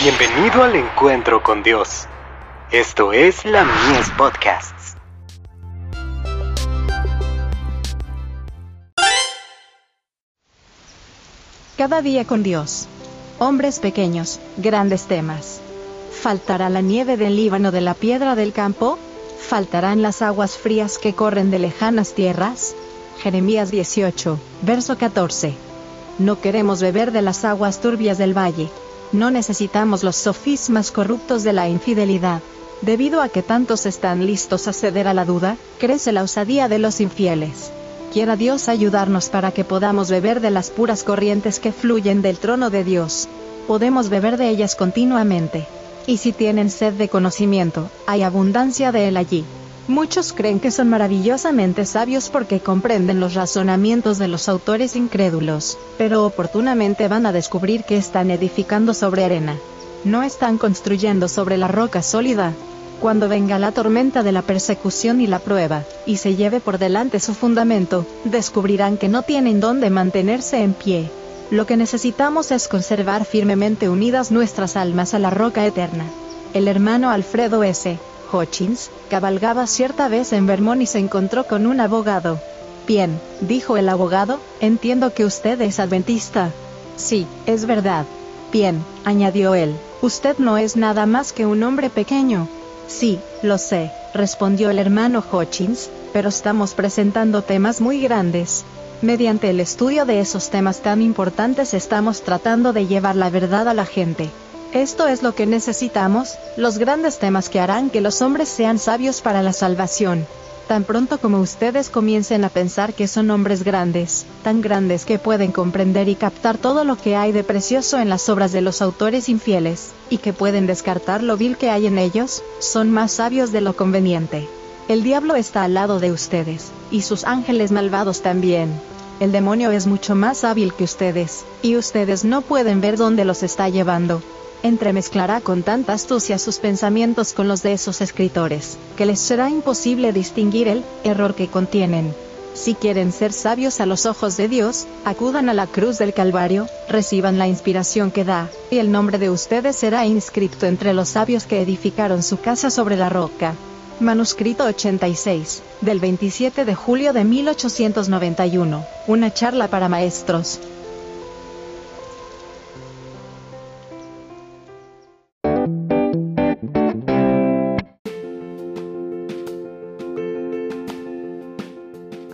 Bienvenido al encuentro con Dios. Esto es la Mies Podcasts. Cada día con Dios. Hombres pequeños, grandes temas. ¿Faltará la nieve del Líbano de la piedra del campo? ¿Faltarán las aguas frías que corren de lejanas tierras? Jeremías 18, verso 14. No queremos beber de las aguas turbias del valle. No necesitamos los sofismas corruptos de la infidelidad. Debido a que tantos están listos a ceder a la duda, crece la osadía de los infieles. Quiera Dios ayudarnos para que podamos beber de las puras corrientes que fluyen del trono de Dios. Podemos beber de ellas continuamente. Y si tienen sed de conocimiento, hay abundancia de él allí. Muchos creen que son maravillosamente sabios porque comprenden los razonamientos de los autores incrédulos, pero oportunamente van a descubrir que están edificando sobre arena. No están construyendo sobre la roca sólida. Cuando venga la tormenta de la persecución y la prueba, y se lleve por delante su fundamento, descubrirán que no tienen dónde mantenerse en pie. Lo que necesitamos es conservar firmemente unidas nuestras almas a la roca eterna. El hermano Alfredo S. Hutchins, cabalgaba cierta vez en Vermont y se encontró con un abogado. Bien, dijo el abogado, entiendo que usted es adventista. Sí, es verdad. Bien, añadió él, usted no es nada más que un hombre pequeño. Sí, lo sé, respondió el hermano Hutchins, pero estamos presentando temas muy grandes. Mediante el estudio de esos temas tan importantes estamos tratando de llevar la verdad a la gente. Esto es lo que necesitamos, los grandes temas que harán que los hombres sean sabios para la salvación. Tan pronto como ustedes comiencen a pensar que son hombres grandes, tan grandes que pueden comprender y captar todo lo que hay de precioso en las obras de los autores infieles, y que pueden descartar lo vil que hay en ellos, son más sabios de lo conveniente. El diablo está al lado de ustedes, y sus ángeles malvados también. El demonio es mucho más hábil que ustedes, y ustedes no pueden ver dónde los está llevando entremezclará con tanta astucia sus pensamientos con los de esos escritores, que les será imposible distinguir el error que contienen. Si quieren ser sabios a los ojos de Dios, acudan a la cruz del Calvario, reciban la inspiración que da, y el nombre de ustedes será inscrito entre los sabios que edificaron su casa sobre la roca. Manuscrito 86, del 27 de julio de 1891, una charla para maestros.